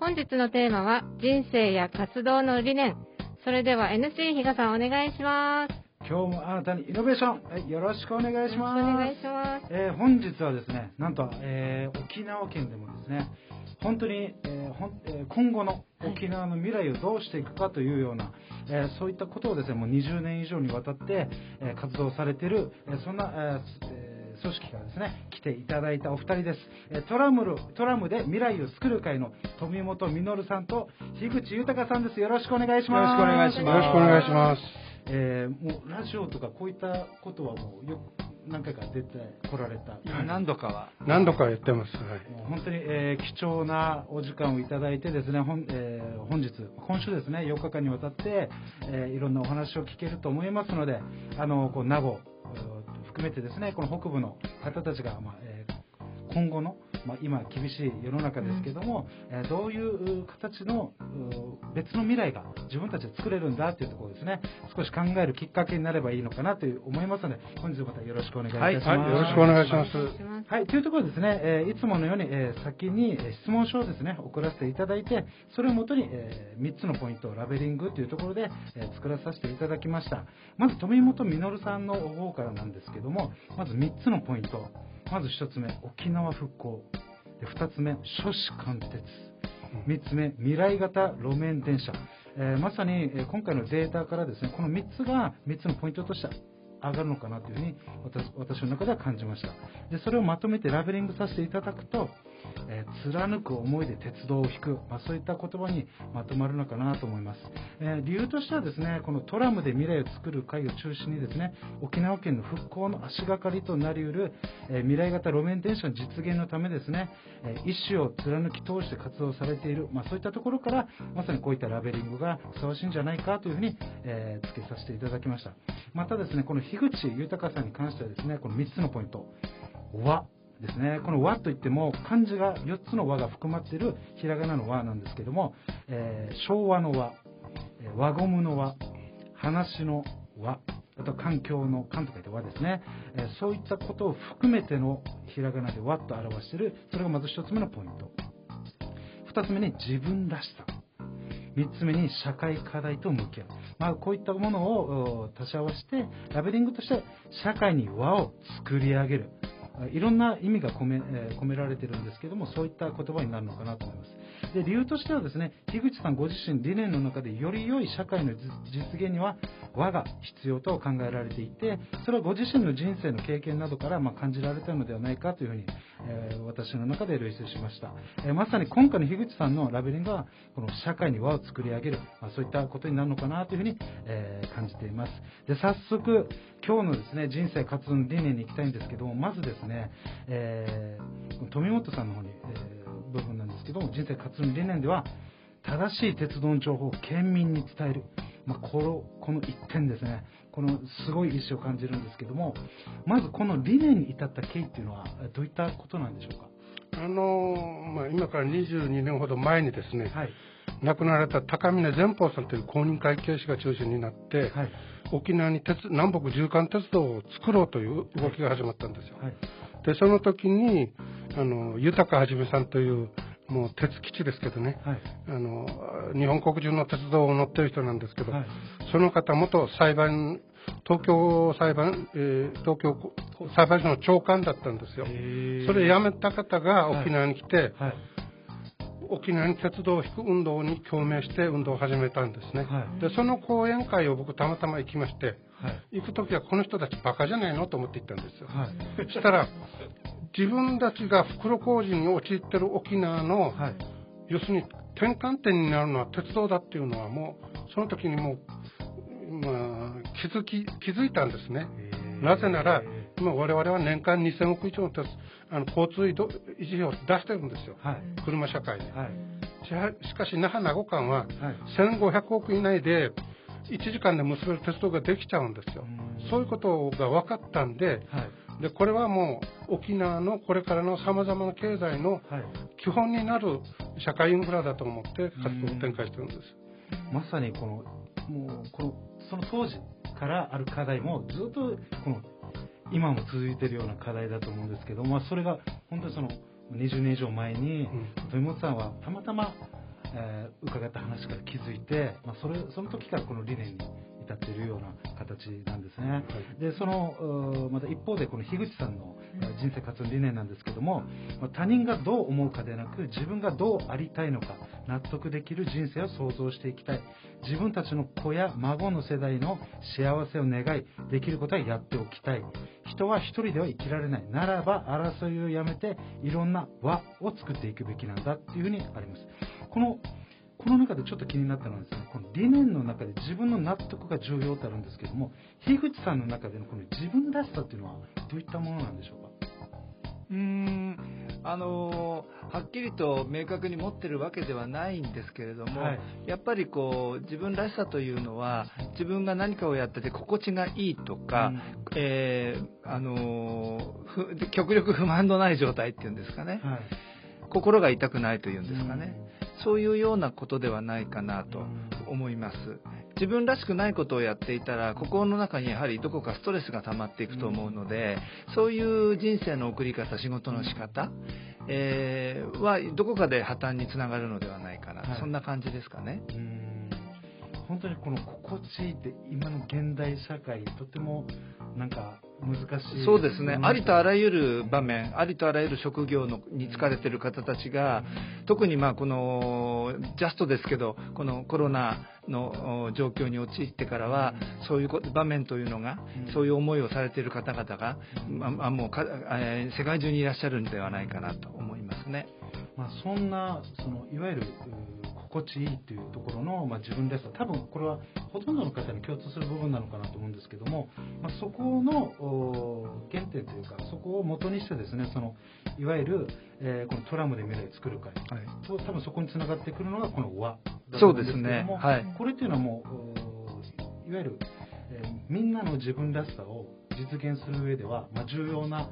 本日のテーマは人生や活動の理念。それでは NC 比嘉さんお願いします。今日もあなたにイノベーション、はい、よろしくお願いします。お願いします。えー本日はですね、なんと、えー沖縄県でもですね、本当に、えーほんえー今後の沖縄の未来をどうしていくかというような、えーそういったことをですね、もう20年以上にわたって、えー活動されている、えーそんな、えーえー組織からですね、来ていただいたお二人です。えートラムル、トラムで未来を作る会の富本実さんと樋口豊さんです。よろしくお願いします。よろしくお願いしますよろしくお願いします。えーもうラジオとかこういったことはもうよく何回か出てこられた。何度かは。何度かやってます。はい。もう本当に、えー貴重なお時間をいただいてですね、本,、えー本日、今週ですね、4日間にわたって、えーいろんなお話を聞けると思いますので、あの、こう、名護、えー含めてですね、この北部の方たちが、まあえー今後の、まあ、今厳しい世の中ですけども、えーどういうう形のう別の未来が自分たちで作れるんだというところですね、少し考えるきっかけになればいいのかなという思いますので、本日またよろしくお願いいたします。はいはいよろしくお願いします。はい、というところでですね、えーいつものように、えー先にえー質問書をですね、送らせていただいて、それをもとに、え3つのポイントをラベリングというところで、えー作らさせていただきました。まず、富本実さんの方からなんですけども、まず3つのポイント。まず1つ目、沖縄復興。で2つ目、諸子貫徹。3つ目、未来型路面電車、えーまさに、えー今回のデータからですねこの3つが3つのポイントとして上がるのかなというふうに私私の中では感じましたでそれをまとめてラベリングさせていただくと、えー貫く思いで鉄道を引く、まあ、そういった言葉にまとまるのかなと思います、えー理由としてはですねこのトラムで未来を作る会を中心にですね沖縄県の復興の足がかりとなりうる、え未来型路面電車の実現のためですね、えー意思を貫き通して活動されている、まあ、そういったところからまさにこういったラベリングがふさわしいんじゃないかというふうに、えー付けさせていただきました。またですねこの樋口豊さんに関してはですねこの3つのポイント。和ですね。この和といっても漢字が4つの和が含まっているひらがなの和なんですけども、えー昭和の和輪ゴムの和話の和あと環境の環と書いて和ですね、えーそういったことを含めてのひらがなで和と表しているそれがまず1つ目のポイント。2つ目に自分らしさ。3つ目に社会課題と向き合う、まあ、こういったものを足し合わせてラベリングとして社会に和を作り上げる。いろんな意味が込め,、え込められてるんですけどもそういった言葉になるのかなと思います。で理由としてはですね樋口さんご自身理念の中でより良い社会の実現には和が必要と考えられていてそれはご自身の人生の経験などからま感じられたのではないかというふうに、えー私の中で類推しました、えーまさに今回の樋口さんのラベリングはこの社会に和を作り上げる、まあそういったことになるのかなというふうに、えー感じています。で早速今日のですね人生活動の理念に行きたいんですけどもまずですね、えー富本さんの方に、えー部分なんですけども人生活動の理念では正しい鉄道の情報を県民に伝える、まあ、このこの一点ですね。このすごい意思を感じるんですけどもまずこの理念に至った経緯っていうのはどういったことなんでしょうか？あのまあ、今から22年ほど前にですね、はい。亡くなられた高峰善宝さんという公認会計士が中心になって、はい。沖縄に鉄南北縦貫鉄道を作ろうという動きが始まったんですよ。はい。で、その時に、あの、豊はじめさんという、もう鉄基地ですけどね、はい。あの、日本国中の鉄道を乗ってる人なんですけど、はい。その方、元裁判、東京裁判、えー東京裁判所の長官だったんですよ。それ辞めた方が沖縄に来て、はい。沖縄に鉄道を引く運動に共鳴して運動を始めたんですね。はい。で、その講演会を僕たまたま行きまして、はい。行く時はこの人たちバカじゃないのと思って行ったんですよ。したら、自分たちが袋小路に陥ってる沖縄の、はい要するに転換点になるのは鉄道だっていうのはもう、その時にもう、まあ、気づき、気づいたんですね。なぜなら、今我々は年間2000億以上の鉄あの交通維持費を出してるんですよ。はい車社会で。はいしかし、那覇名護間ははい1500億以内で1時間で結べる鉄道ができちゃうんですよ。そういうことが分かったんで、はいでこれはもう沖縄のこれからのさまざまな経済のはい。基本になる社会インフラだと思って活動を展開してるんです。まさにこのもうこのその当時からある課題もずっとこの今も続いているような課題だと思うんですけど、まあ、それが本当にその20年以上前にうん。富本さんはたまたまえー伺った話から気づいて、まあ、それその時からこの理念に至っているような形なんですね。でそのまた一方でこの樋口さんのえー人生活の理念なんですけども、まあ他人がどう思うかでなく自分がどうありたいのか納得できる人生を想像していきたい。自分たちの子や孫の世代の幸せを願いできることはやっておきたい。人は一人では生きられない。ならば争いをやめていろんな輪を作っていくべきなんだっていうふうにあります。このこの中でちょっと気になったのはですね、この理念の中で自分の納得が重要ってあるんですけども、樋口さんの中でのこの自分らしさっていうのはどういったものなんでしょうか？うーんあのーはっきりと明確に持ってるわけではないんですけれども、はい。やっぱりこう自分らしさというのは自分が何かをやってて心地がいいとか、うん。えーあのー極力不満のない状態っていうんですかね、はい。心が痛くないというんですかね、そういうようなことではないかなと思います。自分らしくないことをやっていたら心の中にやはりどこかストレスが溜まっていくと思うので、そういう人生の送り方仕事の仕方、えーはどこかで破綻につながるのではないかな、はいそんな感じですかね。うん本当にこの心地いいって今の現代社会とてもなんか難しいそうですね、ありとあらゆゆる場面、ありとあらゆる職業のに疲れてる方たちが、特にまあこのジャストですけど、このコロナのお状況に陥ってからは、そういうこ場面というのがうん、そういう思いをされている方々が、まあ、もうか、えー世界中にいらっしゃるんではないかなと思いますね。まあ、そんなそのいわゆるう心地いいっていうところの、まあ、自分らしさ多分これはほとんどの方に共通する部分なのかなと思うんですけども、まあ、そこのお原点というかそこを元にしてですねそのいわゆる、えーこのトラムで未来を作る会はいと多分そこにつながってくるのがこの和だとそうですね。もはい。これっていうのはもうおいわゆる、えーみんなの自分らしさを実現する上では、まあ、重要な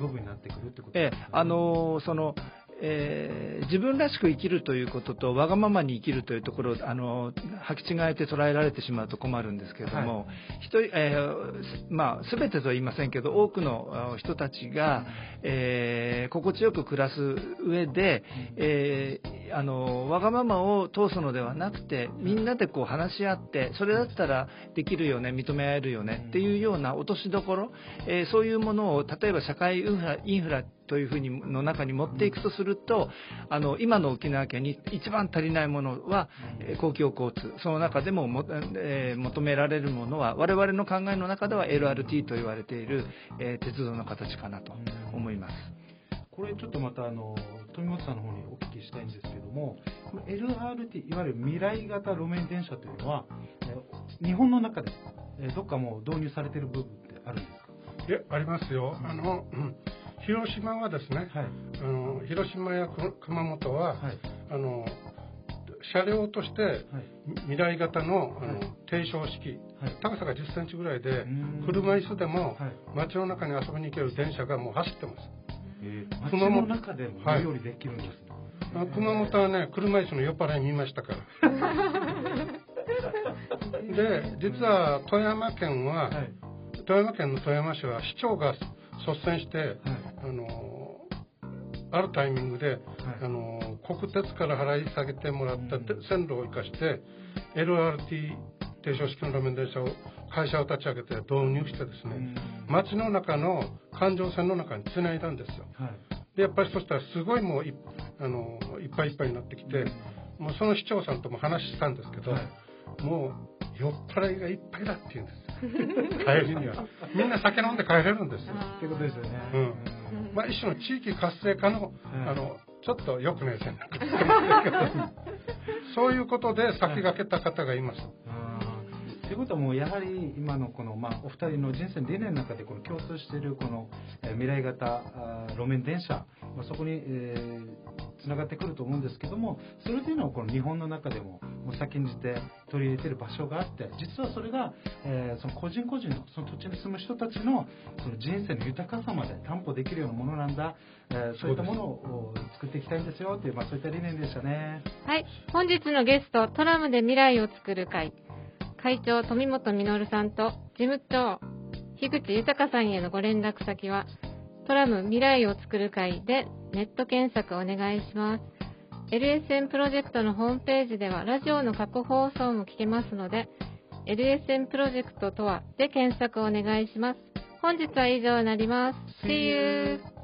部分になってくるってことええですねあのーその、えー自分らしく生きるということと、わがままに生きるというところを、あのー履き違えて捉えられてしまうと困るんですけれども、一人、えーすまあ、すべてとは言いませんけど、多くのあ人たちが、えー心地よく暮らす上で、えーあのーわがままを通すのではなくて、みんなでこう話し合って、それだったらできるよね、認め合えるよねっていうような落としどころ、えーそういうものを例えば社会インフラインフラというふうにの中に持っていくとすると、あの今の沖縄県に一番足りないものは、えー公共交通、その中でもも、えー求められるものは、我々の考えの中では LRT と言われている、えー鉄道の形かなと思います。これちょっとまたあの富本さんの方にお聞きしたいんですけどもこの LRT いわゆる未来型路面電車というのは、えー日本の中で、えーどっかもう導入されている部分ってあるんですか？いやありますよ。あの、う ん広島はですね、はい。あの広島やく熊本は、はい。あの車両としてはい。未来型のあの、はい。低床式はい。高さが1 0センチぐらいでうん。車椅子でもはい。街の中に遊びに行ける電車がもう走ってます街熊本の中でもはい乗り降りできるんですね、あ熊本はね車椅子の酔っ払い見ましたから。で実は富山県は、はい。富山県の富山市は市長が率先して、はい。あのあるタイミングで、あの国鉄から払い下げてもらったて線路を生かして LRT 低床式の路面電車を会社を立ち上げて導入してですね、街の中の環状線の中につないだんですよはいでやっぱりそしたらすごいもういあのいっぱいいっぱいになってきて、もうその市長さんとも話したんですけど、はいもう酔っ払いがいっぱいだって言うんです帰りにはみんな酒飲んで帰れるんですよってことですよね、うんまあ、一種の地域活性化の,、あのちょっとよくねえ線なんか言ってますけどそういうことで先駆けた方がいます、ということはもうやはり今のこの、まあ、お二人の人生の理念の中でこの共通しているこの、えー未来型あ路面電車、まあ、そこに、えつながってくると思うんですけどもそれというのはこの日本の中でももう先んじて取り入れている場所があって実はそれが、えーその個人個人のその土地に住む人たちのその人生の豊かさまで担保できるようなものなんだ、えーそういったものを作っていきたいんですよという、まあ、そういった理念でしたね。はい。本日のゲスト、トラムで未来を作る会。会長、富本実さんと、事務長、樋口豊さんへのご連絡先は、トラム未来を作る会でネット検索お願いします。LSN プロジェクトのホームページではラジオの過去放送も聞けますので、LSN プロジェクトとはで検索お願いします。本日は以上になります。See you!